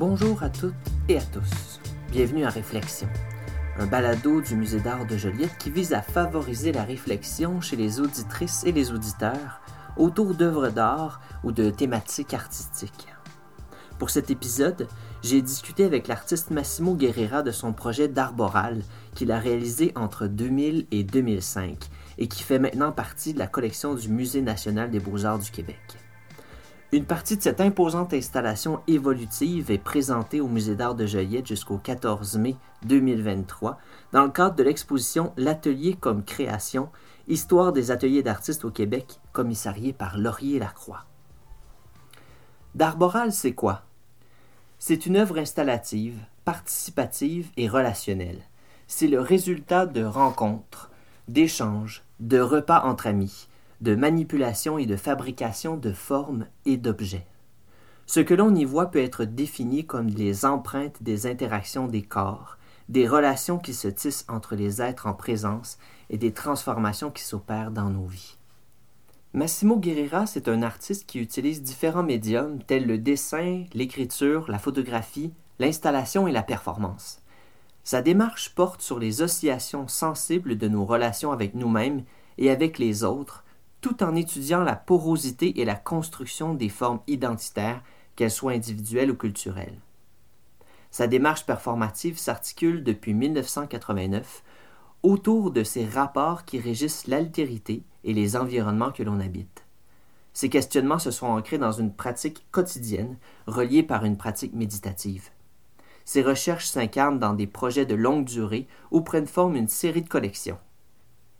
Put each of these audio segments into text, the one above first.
Bonjour à toutes et à tous. Bienvenue à Réflexion, un balado du Musée d'art de Joliette qui vise à favoriser la réflexion chez les auditrices et les auditeurs autour d'œuvres d'art ou de thématiques artistiques. Pour cet épisode, j'ai discuté avec l'artiste Massimo Guerrera de son projet d'arboral qu'il a réalisé entre 2000 et 2005 et qui fait maintenant partie de la collection du Musée national des beaux-arts du Québec. Une partie de cette imposante installation évolutive est présentée au Musée d'art de Joliette jusqu'au 14 mai 2023 dans le cadre de l'exposition L'atelier comme création, histoire des ateliers d'artistes au Québec, commissariée par Laurier Lacroix. D'arboral, c'est quoi? C'est une œuvre installative, participative et relationnelle. C'est le résultat de rencontres, d'échanges, de repas entre amis, de manipulation et de fabrication de formes et d'objets. Ce que l'on y voit peut être défini comme les empreintes des interactions des corps, des relations qui se tissent entre les êtres en présence et des transformations qui s'opèrent dans nos vies. Massimo Guerrera, c'est un artiste qui utilise différents médiums tels le dessin, l'écriture, la photographie, l'installation et la performance. Sa démarche porte sur les oscillations sensibles de nos relations avec nous-mêmes et avec les autres, tout en étudiant la porosité et la construction des formes identitaires, qu'elles soient individuelles ou culturelles. Sa démarche performative s'articule depuis 1989 autour de ces rapports qui régissent l'altérité et les environnements que l'on habite. Ces questionnements se sont ancrés dans une pratique quotidienne, reliée par une pratique méditative. Ces recherches s'incarnent dans des projets de longue durée ou prennent forme une série de collections.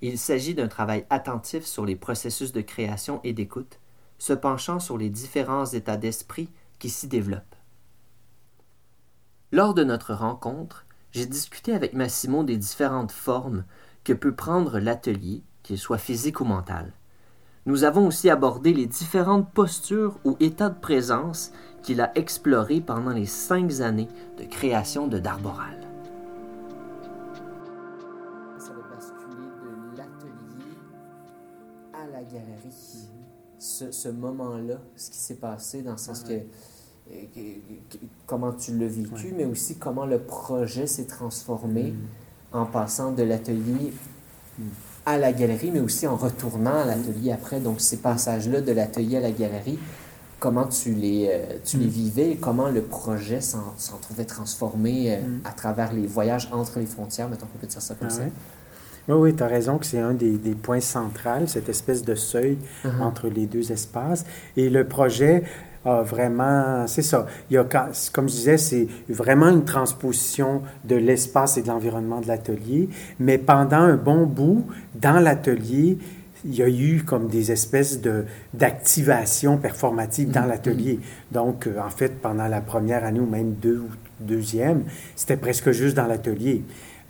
Il s'agit d'un travail attentif sur les processus de création et d'écoute, se penchant sur les différents états d'esprit qui s'y développent. Lors de notre rencontre, j'ai discuté avec Massimo des différentes formes que peut prendre l'atelier, qu'il soit physique ou mental. Nous avons aussi abordé les différentes postures ou états de présence qu'il a explorés pendant les cinq années de création de Darboral. Ce, ce moment-là, ce qui s'est passé, dans le sens que comment tu l'as vécu, mais aussi comment le projet s'est transformé mm. en passant de l'atelier mm. à la galerie, mais aussi en retournant à l'atelier après. Donc, ces passages-là de l'atelier à la galerie, comment tu les, euh, tu les mm. vivais et comment le projet s'en trouvait transformé euh, à travers les voyages entre les frontières, mettons qu'on peut dire ça comme ah ça. Oui, oui, tu as raison que c'est un des, des, points centraux, cette espèce de seuil uh-huh. entre les deux espaces. Et le projet, ah, vraiment, c'est ça. Il y a, comme je disais, c'est vraiment une transposition de l'espace et de l'environnement de l'atelier. Mais pendant un bon bout, dans l'atelier, il y a eu comme des espèces de, d'activation performative dans mm-hmm. l'atelier. Donc, euh, en fait, pendant la première année ou même deux ou deuxième, c'était presque juste dans l'atelier.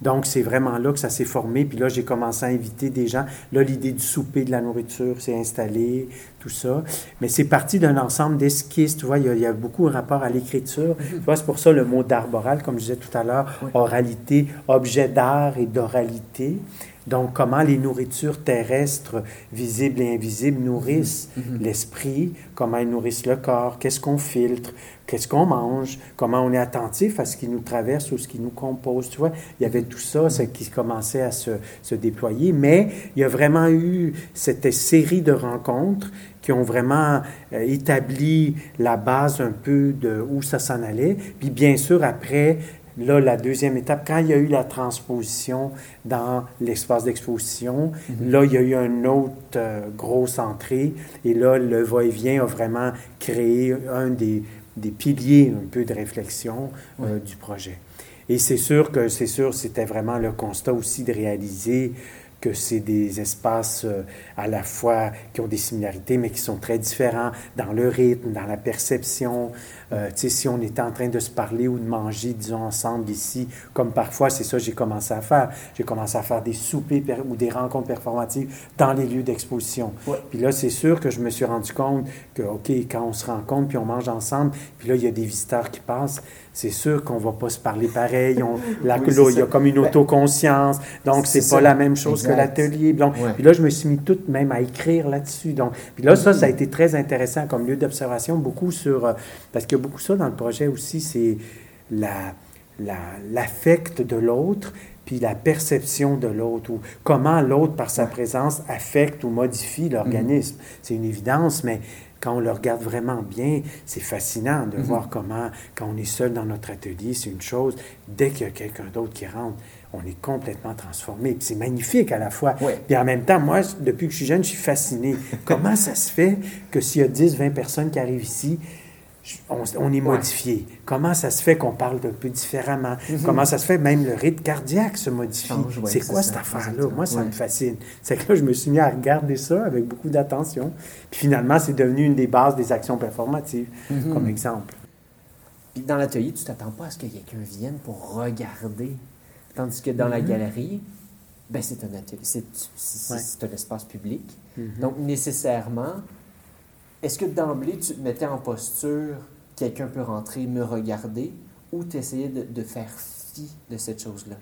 Donc, c'est vraiment là que ça s'est formé. Puis là, j'ai commencé à inviter des gens. Là, l'idée du souper, de la nourriture s'est installée, tout ça. Mais c'est parti d'un ensemble d'esquisses. Tu vois, il y, a, beaucoup de rapport à l'écriture. Mhm. Tu vois, c'est pour ça le mot d'arboral, comme je disais tout à l'heure, oralité, objet d'art et d'oralité. Donc, comment les nourritures terrestres, visibles et invisibles, nourrissent mhm. Mhm. l'esprit, comment elles nourrissent le corps, qu'est-ce qu'on filtre, qu'est-ce qu'on mange, comment on est attentif à ce qui nous traverse ou ce qui nous compose. Tu vois, il y avait tout ça, qui commençait à se, se, déployer, mais il y a vraiment eu cette série de rencontres qui ont vraiment euh, établi la base un peu de où ça s'en allait. Puis bien sûr, après, Là, la deuxième étape, quand il y a eu la transposition dans l'espace d'exposition, mhm. là, il y a eu une autre euh, grosse entrée. Et là, le va-et-vient a vraiment créé un des, des piliers un peu de réflexion euh, du projet. Et c'est sûr que c'est sûr, c'était vraiment le constat aussi de réaliser que c'est des espaces euh, à la fois qui ont des similarités, mais qui sont très différents dans le rythme, dans la perception. Euh, tu sais, si on était en train de se parler ou de manger, disons, ensemble ici, comme parfois, c'est ça que j'ai commencé à faire. J'ai commencé à faire des soupers ou des rencontres performatives dans les lieux d'exposition. Puis là, c'est sûr que je me suis rendu compte que, OK, quand on se rencontre, puis on mange ensemble, puis là, il y a des visiteurs qui passent, c'est sûr qu'on va pas se parler pareil. On, là, il y a comme une ben, autoconscience. Donc, c'est pas la même chose l'atelier. Donc, Puis là, je me suis mis toute même à écrire là-dessus. Donc, puis là, ça, ça a été très intéressant comme lieu d'observation, beaucoup sur... Euh, parce qu'il y a beaucoup ça dans le projet aussi, c'est la l'affect de l'autre, puis la perception de l'autre, ou comment l'autre, par sa présence, affecte ou modifie l'organisme. Mhm. C'est une évidence, mais quand on le regarde vraiment bien, c'est fascinant de mhm. voir comment, quand on est seul dans notre atelier, c'est une chose. Dès qu'il y a quelqu'un d'autre qui rentre, on est complètement transformé. c'est magnifique à la fois. Et en même temps, moi, depuis que je suis jeune, je suis fasciné. comment ça se fait que s'il y a 10, 20 personnes qui arrivent ici, on, est modifié? Comment ça se fait qu'on parle un peu différemment? Mhm. Comment ça se fait même le rythme cardiaque se modifie? c'est quoi cette affaire-là? Moi, ça me fascine. C'est que là, je me suis mis à regarder ça avec beaucoup d'attention. Puis finalement, c'est devenu une des bases des actions performatives, mhm. comme exemple. Puis dans l'atelier, tu t'attends pas à ce que quelqu'un vienne pour regarder. Tandis que dans la mhm. galerie, ben c'est un c'est, un espace public. Donc nécessairement, est-ce que d'emblée, tu te mettais en posture, quelqu'un peut rentrer, me regarder, ou tu essayais de, faire fi de cette chose-là?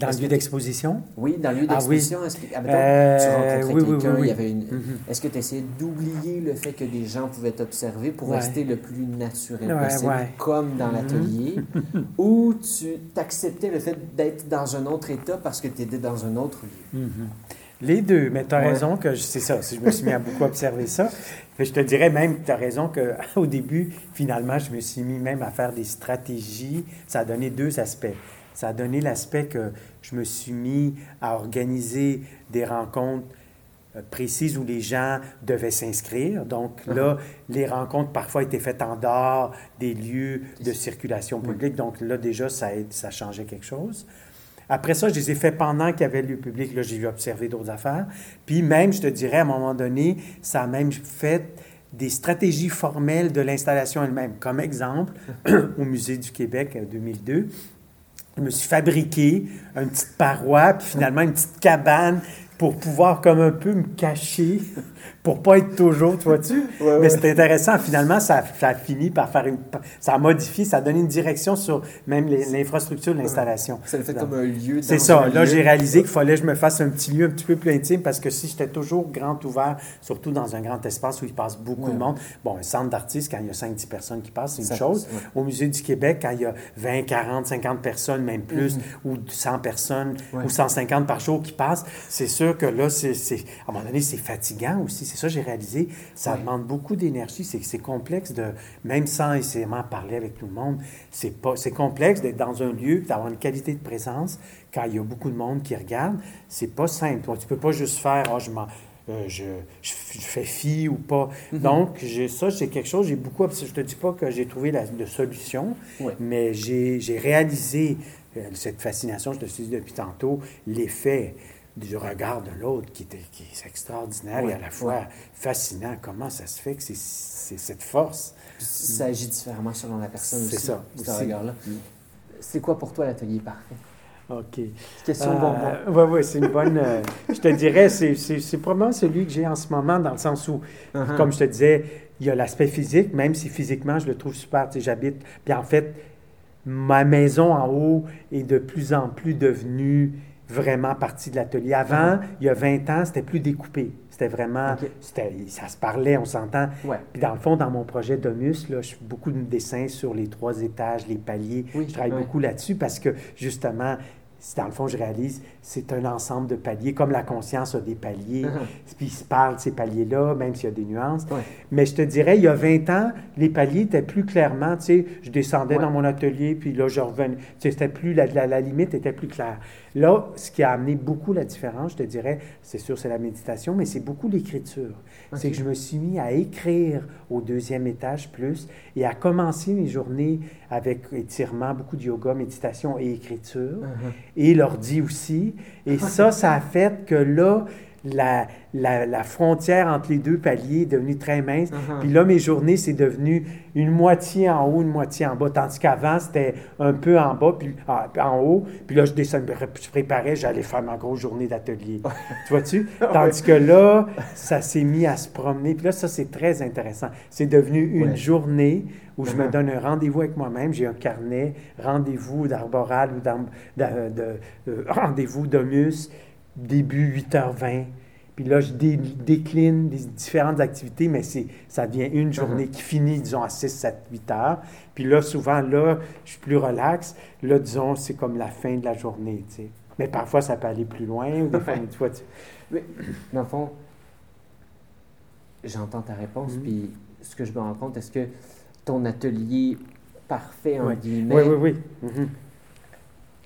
Dans le lieu d'exposition? Oui, dans le lieu d'exposition. Est-ce que, euh, tu rencontrais quelqu'un, il y avait une... Mm-hmm. Est-ce que tu essayais d'oublier le fait que des gens pouvaient t'observer pour rester le plus naturel possible, comme dans mm-hmm. l'atelier, ou tu acceptais le fait d'être dans un autre état parce que tu étais dans un autre lieu? Mm-hmm. Les deux, mais tu as raison que c'est ça. Je me suis mis à beaucoup observer ça. je te dirais même, tu as raison qu'au début, finalement, je me suis mis même à faire des stratégies. Ça a donné deux aspects. Ça a donné l'aspect que je me suis mis à organiser des rencontres euh, précises où les gens devaient s'inscrire. Donc là, uh-huh. les rencontres parfois étaient faites en dehors des lieux de circulation publique. Donc là, déjà, ça, ça changeait quelque chose. Après ça, je les ai fait pendant qu'il y avait le public. Là, j'ai vu observer d'autres affaires. Puis même, je te dirais, à un moment donné, ça a même fait des stratégies formelles de l'installation elle-même. Comme exemple, au Musée du Québec en 2002, je me suis fabriqué une petite paroi, puis finalement une petite cabane pour pouvoir comme un peu me cacher, pour pas être toujours, tu vois-tu? Mais c'est intéressant, finalement, ça, ça, a fini par faire une... Ça a modifié, ça a donné une direction sur même l'infrastructure de l'installation. Ça le fait comme un lieu. C'est ça. Là, j'ai réalisé qu'il fallait que je me fasse un petit lieu un petit peu plus intime parce que si j'étais toujours grand ouvert, surtout dans un grand espace où il passe beaucoup de monde, bon, un centre d'artistes, quand il y a 5-10 personnes qui passent, c'est une chose. Au Musée du Québec, quand il y a 20, 40, 50 personnes, même plus, mhm. ou 100 personnes, ou 150 par jour qui passent, c'est sûr que là, c'est, à un moment donné, c'est fatigant aussi. C'est ça j'ai réalisé. Ça demande beaucoup d'énergie. C'est, complexe de, même sans essayer parler avec tout le monde, c'est, pas, c'est complexe d'être dans un lieu, d'avoir une qualité de présence quand il y a beaucoup de monde qui regarde. C'est pas simple. Tu peux pas juste faire, oh, je euh, je, je, fais fi ou pas. Mm-hmm. Donc, j'ai, ça, c'est quelque chose, j'ai beaucoup... Je te dis pas que j'ai trouvé la de solution, mais j'ai, j'ai réalisé euh, cette fascination, je te suis dit depuis tantôt, l'effet du regard de l'autre qui, était, qui est extraordinaire et à la fois fascinant. Comment ça se fait que c'est cette force? Ça agit différemment selon la personne C'est ça. Ce regard-là. Mm. C'est quoi pour toi l'atelier parfait? OK. Question bon. Oui, oui, c'est une bonne. Euh, je te dirais, c'est probablement celui que j'ai en ce moment, dans le sens où, uh-huh. comme je te disais, il y a l'aspect physique, même si physiquement, je le trouve super. Tu sais, j'habite. Puis en fait, ma maison en haut est de plus en plus devenue vraiment partie de l'atelier. Avant, mhm. il y a 20 ans, c'était plus découpé. C'était vraiment, ça se parlait, on s'entend. Puis dans le fond, dans mon projet Domus, là, je fais beaucoup de dessins sur les trois étages, les paliers. je travaille beaucoup là-dessus parce que justement, dans le fond, je réalise, c'est un ensemble de paliers, comme la conscience a des paliers, uh-huh. puis il se parle de ces paliers-là, même s'il y a des nuances. Mais je te dirais, il y a 20 ans, les paliers étaient plus clairement, tu sais, je descendais dans mon atelier, puis là, je revenais, tu sais, c'était plus, la, la, limite était plus claire. Là, ce qui a amené beaucoup la différence, je te dirais, c'est sûr, c'est la méditation, mais c'est beaucoup l'écriture. C'est que je me suis mis à écrire au deuxième étage plus et à commencer mes journées avec étirement, beaucoup de yoga, méditation et écriture. Uh-huh. Et l'ordi aussi. Et ça, ça a fait que là, la, la, frontière entre les deux paliers est devenue très mince. Uh-huh. Puis là, mes journées, c'est devenu une moitié en haut, une moitié en bas. Tandis qu'avant, c'était un peu en bas, puis en haut. Puis là, je descendais, je préparais, j'allais faire ma grosse journée d'atelier. tu vois-tu? Tandis que là, ça s'est mis à se promener. Puis là, ça, c'est très intéressant. C'est devenu une journée où je me uh-huh. donne un rendez-vous avec moi-même. J'ai un carnet, rendez-vous d'arboral ou de, de, de, euh, rendez-vous d'omus début 8h20. Puis là, je dé- décline des différentes activités, mais ça devient une journée qui finit, disons, à 6, 7, 8 heures. Puis là, souvent, là, je suis plus relax. Là, disons, c'est comme la fin de la journée, tu sais. Mais parfois, ça peut aller plus loin. Ou des fois, tu- Mais, dans le fond, j'entends ta réponse, Mhm. puis ce que je me rends compte, est-ce que ton atelier parfait, en Ouais. guillemets, Oui, oui, oui. Mhm.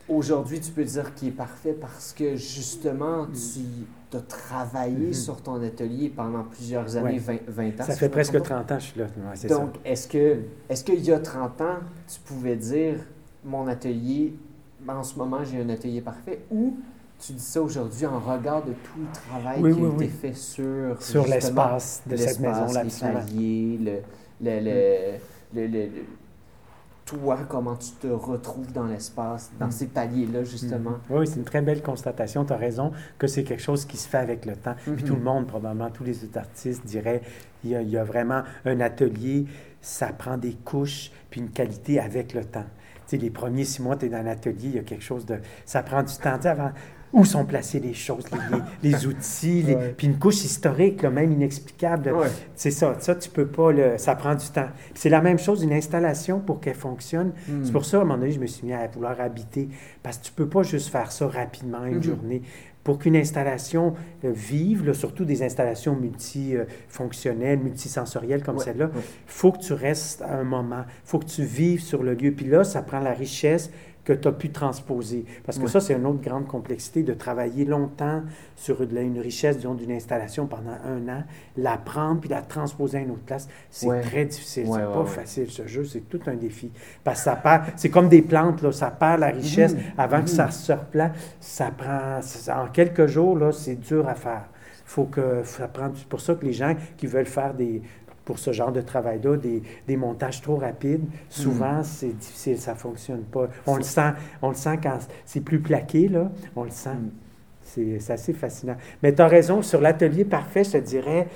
Aujourd'hui, tu peux dire qu'il est parfait parce que justement, tu as travaillé Mhm. sur ton atelier pendant plusieurs années, Ouais. 20, 20 ans. Ça fait presque trompe pas. 30 ans que je suis là. Ouais. Donc, est-ce que est-ce qu'il y a 30 ans, tu pouvais dire mon atelier, en ce moment, j'ai un atelier parfait ou tu dis ça aujourd'hui en regard de tout le travail Oui, qui a oui, été fait sur, l'espace de cette l'espace, maison-là, les paliers, le, le, le- le- le- le- toi, comment tu te retrouves dans l'espace, dans Mm. ces paliers-là, justement. Mhm. Oui, c'est une très belle constatation. Tu as raison que c'est quelque chose qui se fait avec le temps. Puis tout le monde, probablement, tous les autres artistes diraient il y, a, il y a vraiment un atelier, ça prend des couches, puis une qualité avec le temps. Tu sais, les premiers six mois, tu es dans l'atelier, il y a quelque chose de. Ça prend du temps. Tu sais, avant, où sont placées les choses, les, outils, les- Ouais. puis une couche historique, là, même inexplicable. Ouais. C'est ça. Ça, tu peux pas. le- ça prend du temps. C'est la même chose, une installation pour qu'elle fonctionne. Mm. C'est pour ça, à un moment donné, je me suis mis à vouloir habiter. Parce que tu peux pas juste faire ça rapidement, une Mhm. journée. Pour qu'une installation euh, vive, là, surtout des installations multifonctionnelles, multisensorielles comme Ouais, celle-là, ouais. faut que tu restes à un moment. faut que tu vives sur le lieu. Puis là, ça prend la richesse que tu as pu transposer. Parce que ça, c'est une autre grande complexité de travailler longtemps sur la- une richesse, disons, d'une installation pendant un an, la prendre puis la transposer à une autre place. C'est très difficile. Ouais, c'est pas facile, ce jeu. C'est tout un défi. Parce que ça perd, c'est comme des plantes, là, ça perd la richesse Mhm. avant que ça se replante. Ça prend, ça- en quelques jours, là, c'est dur à faire. Faut que, ça prend, c'est pour ça que les gens qui veulent faire des, pour ce genre de travail-là, des, des montages trop rapides, souvent, c'est difficile, ça fonctionne pas. On le sent, on le sent quand c'est plus plaqué, là, on le sent. Mm. C'est c'est assez fascinant. Mais tu as raison, sur l'atelier parfait, je te dirais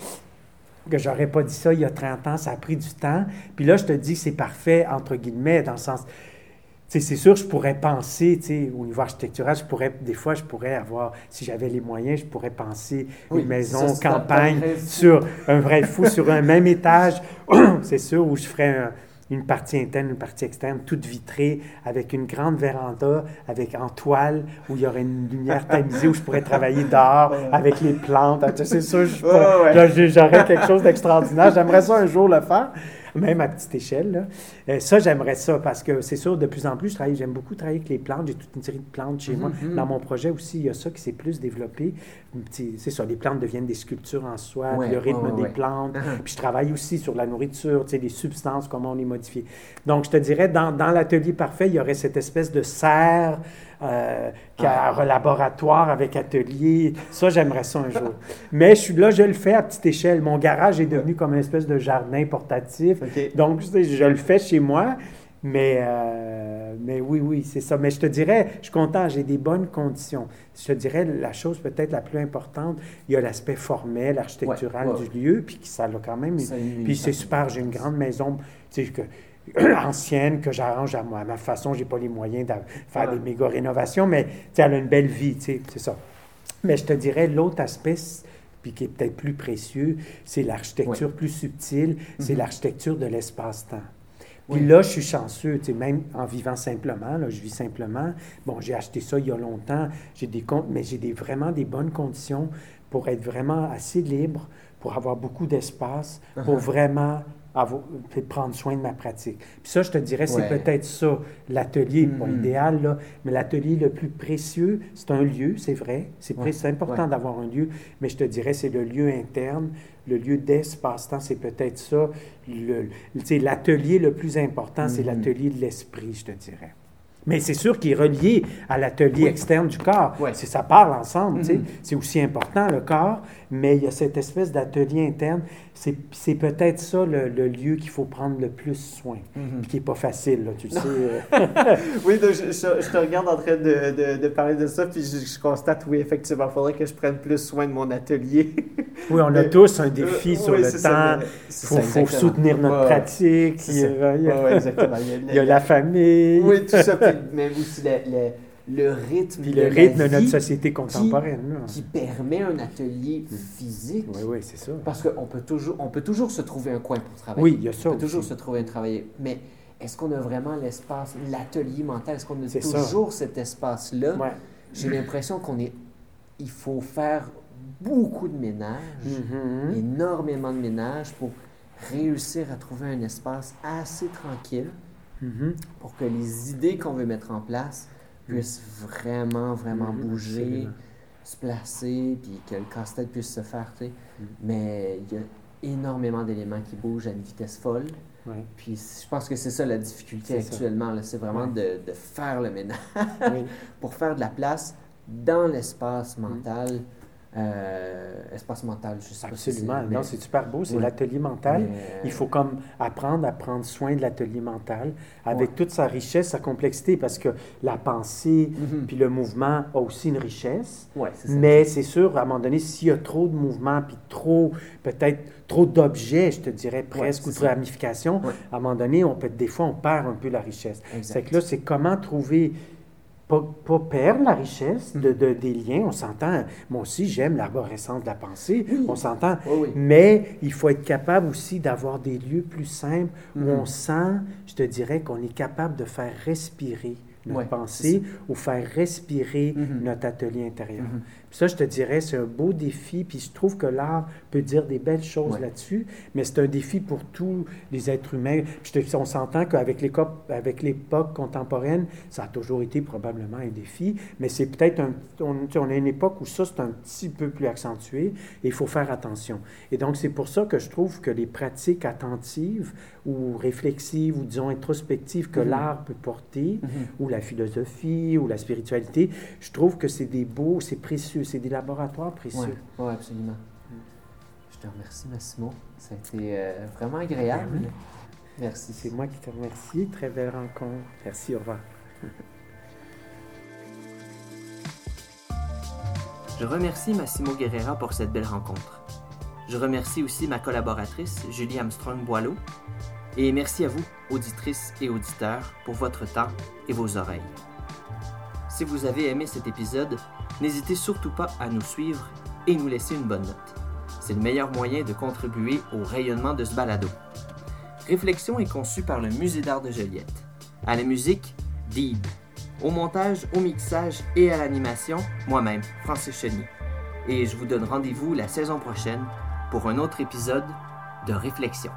que j'aurais pas dit ça il y a 30 ans, ça a pris du temps. Puis là, je te dis que c'est parfait, entre guillemets, dans le sens... C'est sûr, je pourrais penser, tu sais, au niveau architectural, je pourrais, des fois, je pourrais avoir, si j'avais les moyens, je pourrais penser Oui, une maison ça, c'est un campagne sur un vrai fou, sur un même étage, c'est sûr, où je ferais un- une partie interne, une partie externe, toute vitrée, avec une grande véranda, avec en toile, où il y aurait une lumière tamisée, où je pourrais travailler dehors, avec les plantes. Ah, C'est sûr, Ouais, j'aurais quelque chose d'extraordinaire. J'aimerais ça un jour le faire, même à petite échelle. là. Euh, ça, j'aimerais ça, parce que c'est sûr, de plus en plus, je travaille, j'aime beaucoup travailler avec les plantes. J'ai toute une série de plantes chez moi. Mhm, mhm. Dans mon projet aussi, il y a ça qui s'est plus développé. C'est ça, les plantes deviennent des sculptures en soi, Ouais, le rythme des ouais. plantes. Puis je travaille aussi sur la nourriture, tu sais, les substances, comment on les modifie. Donc, je te dirais, dans, dans l'atelier parfait, il y aurait cette espèce de serre euh, qui a un laboratoire avec atelier. Ça, j'aimerais ça un jour. Mais je suis là, je le fais à petite échelle. Mon garage est devenu comme une espèce de jardin portatif. Donc, je le fais chez moi. Mais, euh, mais oui, oui, c'est ça. Mais je te dirais, je suis content, j'ai des bonnes conditions. Je te dirais, la chose peut-être la plus importante, il y a l'aspect formel, architectural Ouais, ouais, du lieu, puis ça a quand même... Une Puis c'est super, j'ai une grande maison, tu sais, ancienne, que j'arrange à, à ma façon. J'ai pas les moyens de faire des méga rénovations, mais elle a une belle vie, tu sais, c'est ça. Mais je te dirais, l'autre aspect, puis qui est peut-être plus précieux, c'est l'architecture plus subtile, c'est Mhm. l'architecture de l'espace-temps. Puis Oui. là, je suis chanceux, tu sais, même en vivant simplement, là, je vis simplement. Bon, j'ai acheté ça il y a longtemps, j'ai des comptes, mais j'ai des, vraiment des bonnes conditions pour être vraiment assez libre, pour avoir beaucoup d'espace, pour Uh-huh. vraiment avoir, prendre soin de ma pratique. Puis ça, je te dirais, c'est Ouais. peut-être ça, l'atelier, pas Mhm. idéal, là, mais l'atelier le plus précieux, c'est un lieu, c'est vrai, c'est Ouais. important Ouais. d'avoir un lieu, mais je te dirais, c'est le lieu interne, le lieu d'espace-temps, c'est peut-être ça. L'atelier le plus important, c'est Mhm. l'atelier de l'esprit, je te dirais. Mais c'est sûr qu'il est relié à l'atelier Oui. externe du corps. C'est, ça parle ensemble. Mhm. C'est aussi important, le corps, mais il y a cette espèce d'atelier interne. C'est, peut-être ça le, le lieu qu'il faut prendre le plus soin, Mhm. puis qui n'est pas facile, là, tu le sais. euh. Oui, donc, je, je- je te regarde en train de, de- de parler de ça, puis je, je constate, oui, effectivement, il faudrait que je prenne plus soin de mon atelier. oui, on a Mais- tous un défi Euh, sur oui, le temps. Il faut, soutenir notre Ouais, pratique. Il y a- il y a- Ouais, ouais, exactement. Il y a, il y a la famille. Oui, tout ça, puis- mais aussi le- le rythme, Puis de la notre société contemporaine. qui permet un atelier physique. Oui, oui, c'est ça. Parce qu'on peut toujours, on peut toujours se trouver un coin pour travailler. Oui, il y a ça On peut toujours se trouver un travail. Mais est-ce qu'on a vraiment l'espace, l'atelier mental? Est-ce qu'on a ça. toujours cet espace-là? Ouais. J'ai l'impression qu'on est. Il faut faire beaucoup de ménage, Mhm. énormément de ménage pour réussir à trouver un espace assez tranquille Mhm. pour que les idées qu'on veut mettre en place puissent vraiment, vraiment Mhm, bouger, absolument. se placer, puis que le casse-tête puisse se faire. tu sais. Mhm. Mais il y a énormément d'éléments qui bougent à une vitesse folle. Ouais. Puis je pense que c'est ça la difficulté actuellement. C'est vraiment Ouais. de, de faire le ménage Oui. pour faire de la place dans l'espace Mm. mental. Euh, espace mental, je sais pas si Absolument. Non, c'est super beau. C'est l'atelier mental. mais, Il faut comme apprendre à prendre soin de l'atelier mental avec Ouais. toute sa richesse, sa complexité, parce que la pensée Mhm. puis le mouvement a aussi une richesse. Ouais, ça. Mais c'est sûr, à un moment donné, s'il y a trop de mouvements, puis trop, peut-être trop d'objets, je te dirais presque, ou de ramifications, à un moment donné, on peut, des fois, on perd un peu la richesse. C'est que là, c'est comment trouver, pas, pas perdre la richesse de, de- des liens. On s'entend, moi aussi, j'aime l'arborescence de la pensée, Oui. on s'entend. Oui, oui. Mais il faut être capable aussi d'avoir des lieux plus simples où Mhm. on sent, je te dirais, qu'on est capable de faire respirer notre Ouais, pensée ou faire respirer Mhm. notre atelier intérieur. Mhm. Puis ça, je te dirais, c'est un beau défi. Puis je trouve que l'art peut dire des belles choses Ouais. là-dessus, mais c'est un défi pour tous les êtres humains. Puis je te- on s'entend qu'avec l'époque contemporaine, ça a toujours été probablement un défi, mais c'est peut-être un... On, on a une époque où ça, c'est un petit peu plus accentué et il faut faire attention. Et donc, c'est pour ça que je trouve que les pratiques attentives ou réflexives ou, disons, introspectives que Mhm. l'art peut porter, ou la philosophie, ou la spiritualité, je trouve que c'est des beaux, c'est précieux, c'est des laboratoires précieux. Oui, ouais, absolument. Je te remercie, Massimo. Ça a été euh, vraiment agréable. Merci. C'est moi qui te remercie. Très belle rencontre. Merci, au revoir. Je remercie Massimo Guerrera pour cette belle rencontre. Je remercie aussi ma collaboratrice, Julie Armstrong-Boileau. Et merci à vous, auditrices et auditeurs, pour votre temps et vos oreilles. Si vous avez aimé cet épisode, n'hésitez surtout pas à nous suivre et nous laisser une bonne note. C'est le meilleur moyen de contribuer au rayonnement de ce balado. Réflexion est conçue par le Musée d'art de Joliette. À la musique, Deed. Au montage, au mixage et à l'animation, moi-même, Francis Chenier. Et je vous donne rendez-vous la saison prochaine pour un autre épisode de Réflexion.